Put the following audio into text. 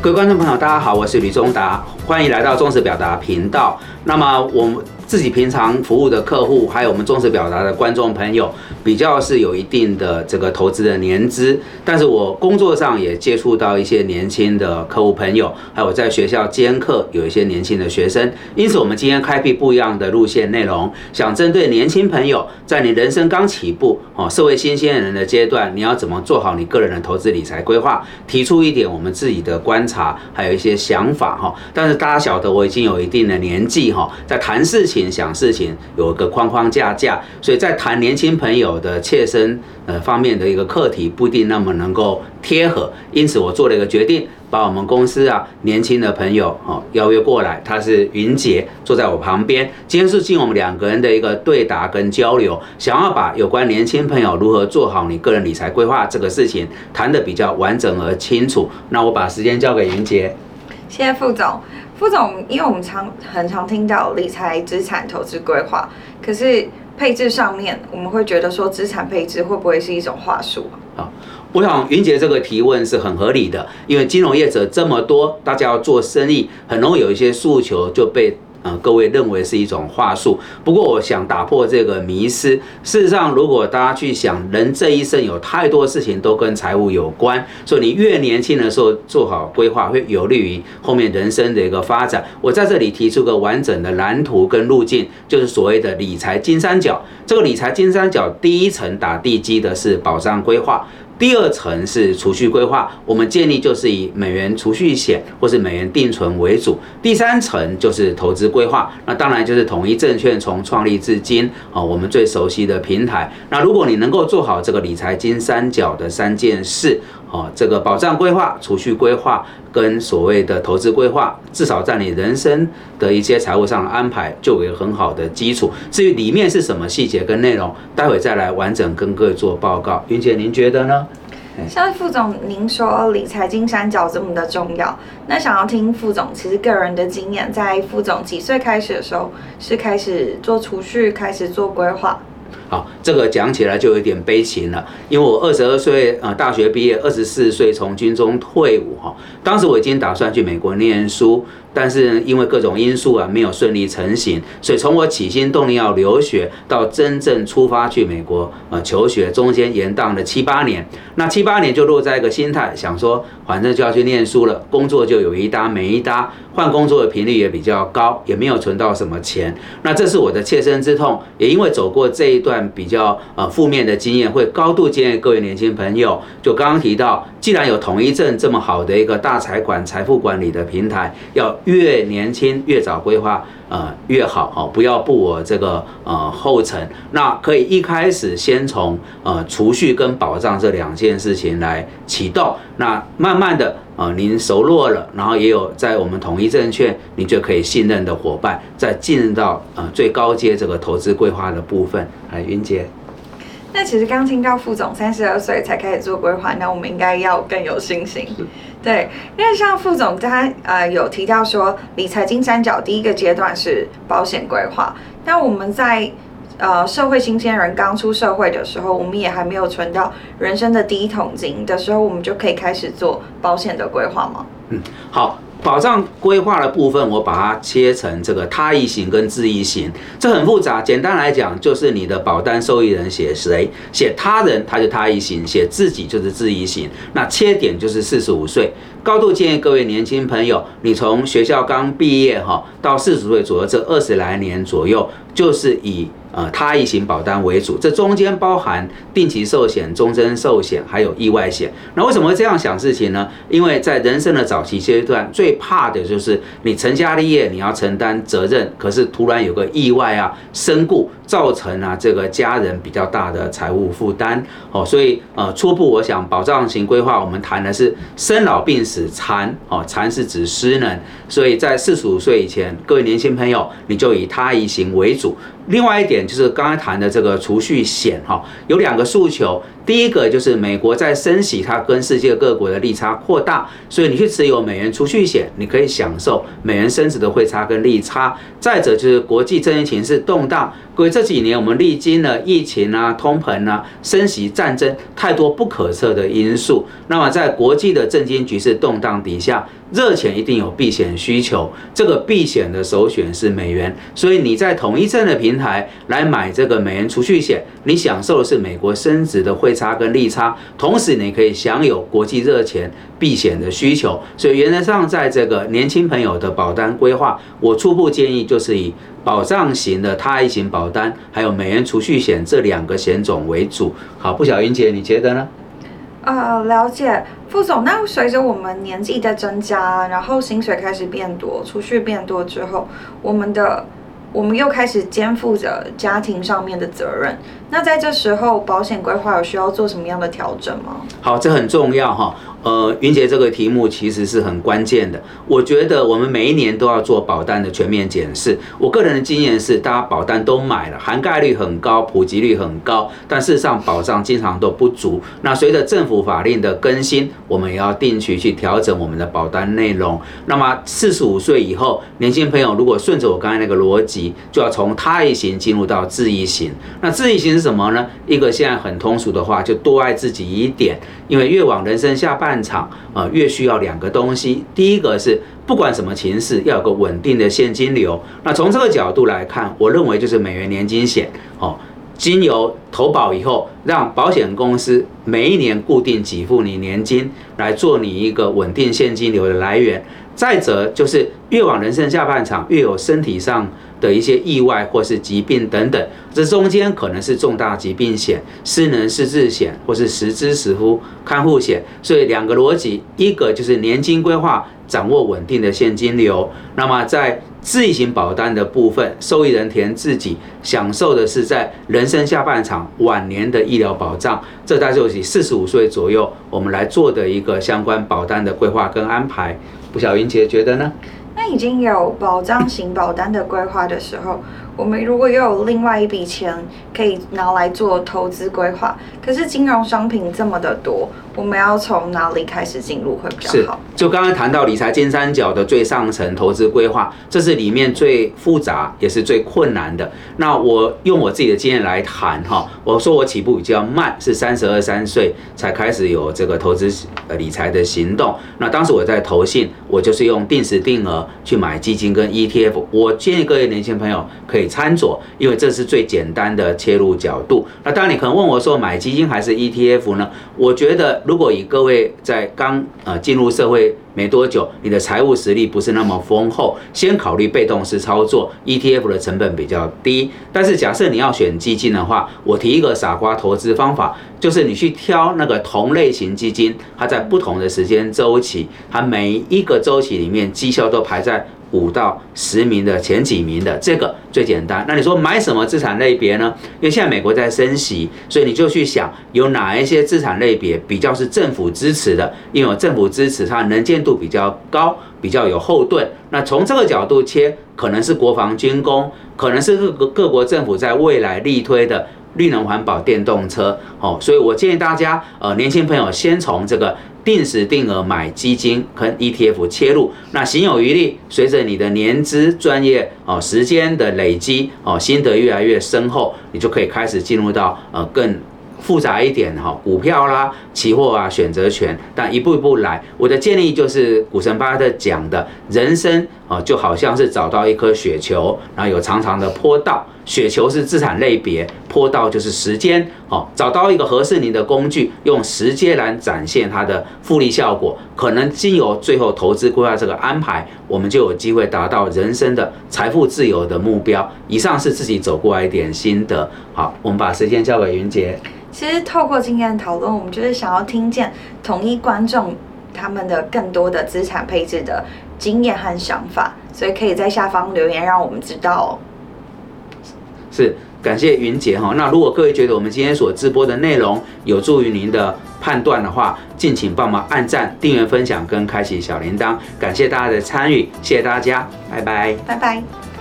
各位观众朋友，大家好，我是吕中达，欢迎来到中实表达频道。那么我们。自己平常服务的客户，还有我们重视表达的观众朋友，比较是有一定的这个投资的年资，但是我工作上也接触到一些年轻的客户朋友，还有在学校兼课有一些年轻的学生，因此我们今天开辟不一样的路线内容，想针对年轻朋友，在你人生刚起步哦，社会新鲜人的阶段，你要怎么做好你个人的投资理财规划，提出一点我们自己的观察，还有一些想法哈。但是大家晓得我已经有一定的年纪哈，在谈事情。想事情有一个框框架架，所以在谈年轻朋友的切身呃方面的一个课题，不一定那么能够贴合。因此，我做了一个决定，把我们公司啊年轻的朋友哦邀约过来。他是云杰，坐在我旁边。今天是进我们两个人的一个对答跟交流，想要把有关年轻朋友如何做好你个人理财规划这个事情谈得比较完整而清楚。那我把时间交给云杰。谢谢副总。副总，因为我们常很常听到理财、资产投资规划，可是配置上面，我们会觉得说资产配置会不会是一种话术啊？我想云杰这个提问是很合理的，因为金融业者这么多，大家要做生意，很容易有一些诉求就被。呃，各位认为是一种话术，不过我想打破这个迷思。事实上，如果大家去想，人这一生有太多事情都跟财务有关，所以你越年轻的时候做好规划，会有利于后面人生的一个发展。我在这里提出个完整的蓝图跟路径，就是所谓的理财金三角。这个理财金三角第一层打地基的是保障规划。第二层是储蓄规划，我们建议就是以美元储蓄险或是美元定存为主。第三层就是投资规划，那当然就是统一证券从创立至今啊，我们最熟悉的平台。那如果你能够做好这个理财金三角的三件事。哦，这个保障规划、储蓄规划跟所谓的投资规划，至少在你人生的一些财务上的安排，就有很好的基础。至于里面是什么细节跟内容，待会再来完整跟各位做报告。云姐，您觉得呢？像副总您说理财金三角这么的重要，那想要听副总其实个人的经验，在副总几岁开始的时候是开始做储蓄，开始做规划。好，这个讲起来就有点悲情了，因为我二十二岁啊，大学毕业，二十四岁从军中退伍哈，当时我已经打算去美国念书。但是因为各种因素啊，没有顺利成型，所以从我起心动念要留学到真正出发去美国呃求学，中间延宕了七八年。那七八年就落在一个心态，想说反正就要去念书了，工作就有一搭没一搭，换工作的频率也比较高，也没有存到什么钱。那这是我的切身之痛，也因为走过这一段比较呃负面的经验，会高度建议各位年轻朋友，就刚刚提到，既然有统一证这么好的一个大财管财富管理的平台，要越年轻越早规划，呃越好哦，不要步我这个呃后尘。那可以一开始先从呃储蓄跟保障这两件事情来启动，那慢慢的呃您熟络了，然后也有在我们统一证券您就可以信任的伙伴，再进入到呃最高阶这个投资规划的部分。来，云姐。那其实刚听到副总三十二岁才开始做规划，那我们应该要更有信心。对，因为像副总他呃有提到说，理财金三角第一个阶段是保险规划。那我们在呃社会新鲜人刚出社会的时候，我们也还没有存到人生的第一桶金的时候，我们就可以开始做保险的规划吗？嗯，好。保障规划的部分，我把它切成这个他益型跟自益型，这很复杂。简单来讲，就是你的保单受益人写谁，写他人他就他益型，写自己就是自益型。那切点就是四十五岁，高度建议各位年轻朋友，你从学校刚毕业哈，到四十岁左右这二十来年左右，就是以。呃，他益型保单为主，这中间包含定期寿险、终身寿险，还有意外险。那为什么会这样想事情呢？因为在人生的早期阶段，最怕的就是你成家立业，你要承担责任，可是突然有个意外啊，身故。造成啊这个家人比较大的财务负担哦，所以呃初步我想保障型规划，我们谈的是生老病死残哦，残是指失能，所以在四十五岁以前，各位年轻朋友你就以他一型为主。另外一点就是刚才谈的这个储蓄险哈，有两个诉求，第一个就是美国在升息，它跟世界各国的利差扩大，所以你去持有美元储蓄险，你可以享受美元升值的汇差跟利差。再者就是国际政治情势动荡，各位这几年我们历经了疫情啊、通膨啊、升息、战争，太多不可测的因素。那么在国际的政经局势动荡底下，热钱一定有避险需求，这个避险的首选是美元，所以你在统一证的平台来买这个美元储蓄险，你享受的是美国升值的汇差跟利差，同时你可以享有国际热钱避险的需求。所以原则上，在这个年轻朋友的保单规划，我初步建议就是以保障型的他爱型保单，还有美元储蓄险这两个险种为主。好，不晓云姐你觉得呢？呃，了解，副总。那随着我们年纪的增加，然后薪水开始变多，储蓄变多之后，我们的我们又开始肩负着家庭上面的责任。那在这时候，保险规划有需要做什么样的调整吗？好，这很重要哈。呃，云杰这个题目其实是很关键的。我觉得我们每一年都要做保单的全面检视。我个人的经验是，大家保单都买了，涵盖率很高，普及率很高，但事实上保障经常都不足。那随着政府法令的更新，我们也要定期去调整我们的保单内容。那么四十五岁以后，年轻朋友如果顺着我刚才那个逻辑，就要从他一型进入到自一型。那自一型是什么呢？一个现在很通俗的话，就多爱自己一点。因为越往人生下半场啊，越需要两个东西。第一个是不管什么情势，要有个稳定的现金流。那从这个角度来看，我认为就是美元年金险哦，经由投保以后，让保险公司每一年固定给付你年金，来做你一个稳定现金流的来源。再者就是越往人生下半场，越有身体上。的一些意外或是疾病等等，这中间可能是重大疾病险、失能失智险或是实支实付看护险。所以两个逻辑，一个就是年金规划掌握稳定的现金流，那么在自行保单的部分，受益人填自己享受的是在人生下半场晚年的医疗保障。这大概就是四十五岁左右我们来做的一个相关保单的规划跟安排。不晓云杰觉得呢？那已经有保障型保单的规划的时候，我们如果又有另外一笔钱可以拿来做投资规划，可是金融商品这么的多。我们要从哪里开始进入会比较好？就刚刚谈到理财金三角的最上层投资规划，这是里面最复杂也是最困难的。那我用我自己的经验来谈哈，我说我起步比较慢，是三十二三岁才开始有这个投资呃理财的行动。那当时我在投信，我就是用定时定额去买基金跟 ETF。我建议各位年轻朋友可以餐桌，因为这是最简单的切入角度。那当然你可能问我说买基金还是 ETF 呢？我觉得。如果以各位在刚呃进入社会没多久，你的财务实力不是那么丰厚，先考虑被动式操作，ETF 的成本比较低。但是假设你要选基金的话，我提一个傻瓜投资方法，就是你去挑那个同类型基金，它在不同的时间周期，它每一个周期里面绩效都排在。五到十名的前几名的这个最简单。那你说买什么资产类别呢？因为现在美国在升息，所以你就去想有哪一些资产类别比较是政府支持的，因为政府支持它能见度比较高，比较有后盾。那从这个角度切，可能是国防军工，可能是各个各国政府在未来力推的绿能环保电动车。哦，所以我建议大家，呃，年轻朋友先从这个。定时定额买基金跟 ETF 切入，那行有余力，随着你的年资、专业哦时间的累积哦，心得越来越深厚，你就可以开始进入到呃更复杂一点哈，股票啦、期货啊、选择权，但一步一步来。我的建议就是股神巴菲特讲的，人生就好像是找到一颗雪球，然后有长长的坡道。雪球是资产类别，坡道就是时间。好，找到一个合适你的工具，用时间来展现它的复利效果，可能经由最后投资规划这个安排，我们就有机会达到人生的财富自由的目标。以上是自己走过来一点心得。好，我们把时间交给云杰。其实透过今天的讨论，我们就是想要听见统一观众他们的更多的资产配置的经验和想法，所以可以在下方留言让我们知道哦。是感谢云杰哈，那如果各位觉得我们今天所直播的内容有助于您的判断的话，敬请帮忙按赞、订阅、分享跟开启小铃铛，感谢大家的参与，谢谢大家，拜拜，拜拜。